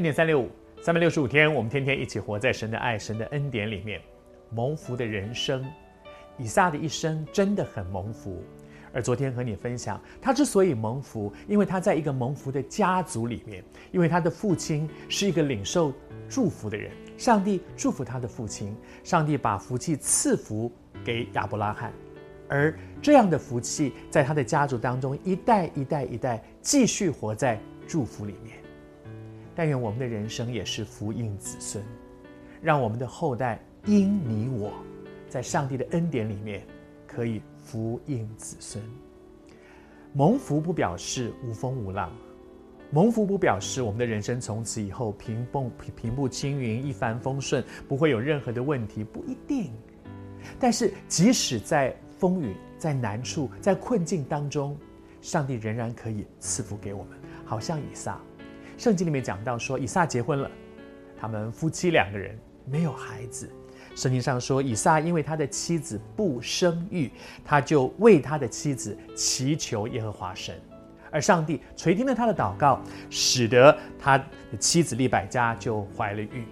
恩典三六五，三百六十五天，我们天天一起活在神的爱、神的恩典里面，蒙福的人生。以撒的一生真的很蒙福。而昨天和你分享，他之所以蒙福，因为他在一个蒙福的家族里面，因为他的父亲是一个领受祝福的人，上帝祝福他的父亲，上帝把福气赐福给亚伯拉罕，而这样的福气在他的家族当中一代一代一代继续活在祝福里面。但愿我们的人生也是福音子孙，让我们的后代因你我，在上帝的恩典里面，可以福音子孙。蒙福不表示无风无浪，蒙福不表示我们的人生从此以后平步平步青云、一帆风顺，不会有任何的问题，不一定。但是即使在风雨、在难处、在困境当中，上帝仍然可以赐福给我们，好像以撒。圣经里面讲到说，以撒结婚了，他们夫妻两个人没有孩子。圣经上说，以撒因为他的妻子不生育，他就为他的妻子祈求耶和华神，而上帝垂听了他的祷告，使得他的妻子利百加就怀了孕。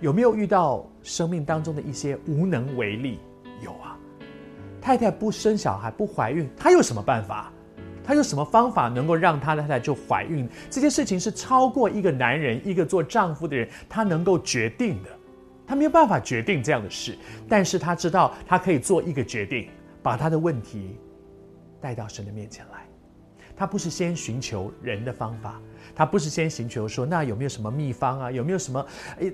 有没有遇到生命当中的一些无能为力？有啊，太太不生小孩不怀孕，他有什么办法？他有什么方法能够让他的太太就怀孕？这件事情是超过一个男人，一个做丈夫的人，他能够决定的。他没有办法决定这样的事，但是他知道他可以做一个决定，把他的问题带到神的面前来。他不是先寻求人的方法，他不是先寻求说那有没有什么秘方啊，有没有什么？诶，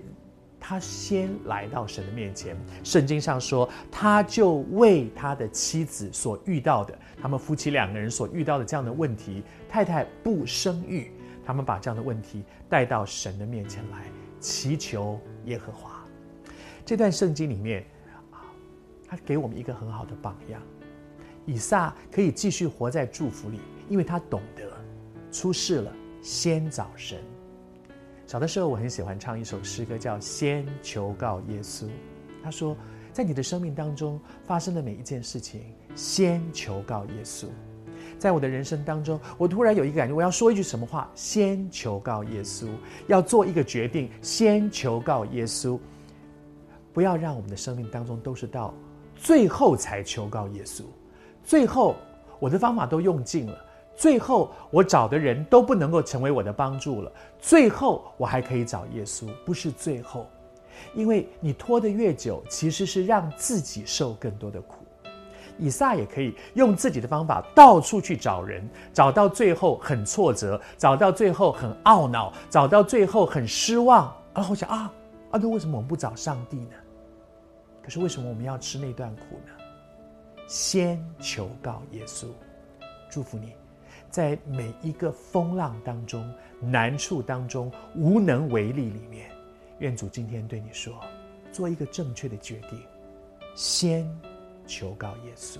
他先来到神的面前。圣经上说，他就为他的妻子所遇到的。他们夫妻两个人所遇到的这样的问题，太太不生育，他们把这样的问题带到神的面前来，祈求耶和华。这段圣经里面啊，他给我们一个很好的榜样，以撒可以继续活在祝福里，因为他懂得出事了先找神。小的时候我很喜欢唱一首诗歌，叫《先求告耶稣》。他说，在你的生命当中发生的每一件事情。先求告耶稣，在我的人生当中，我突然有一个感觉，我要说一句什么话？先求告耶稣，要做一个决定，先求告耶稣，不要让我们的生命当中都是到最后才求告耶稣，最后我的方法都用尽了，最后我找的人都不能够成为我的帮助了，最后我还可以找耶稣，不是最后，因为你拖得越久，其实是让自己受更多的苦。以撒也可以用自己的方法到处去找人，找到最后很挫折，找到最后很懊恼，找到最后很失望。然后我想啊啊，那为什么我们不找上帝呢？可是为什么我们要吃那段苦呢？先求告耶稣，祝福你，在每一个风浪当中、难处当中、无能为力里面，愿主今天对你说，做一个正确的决定，先。求告耶稣。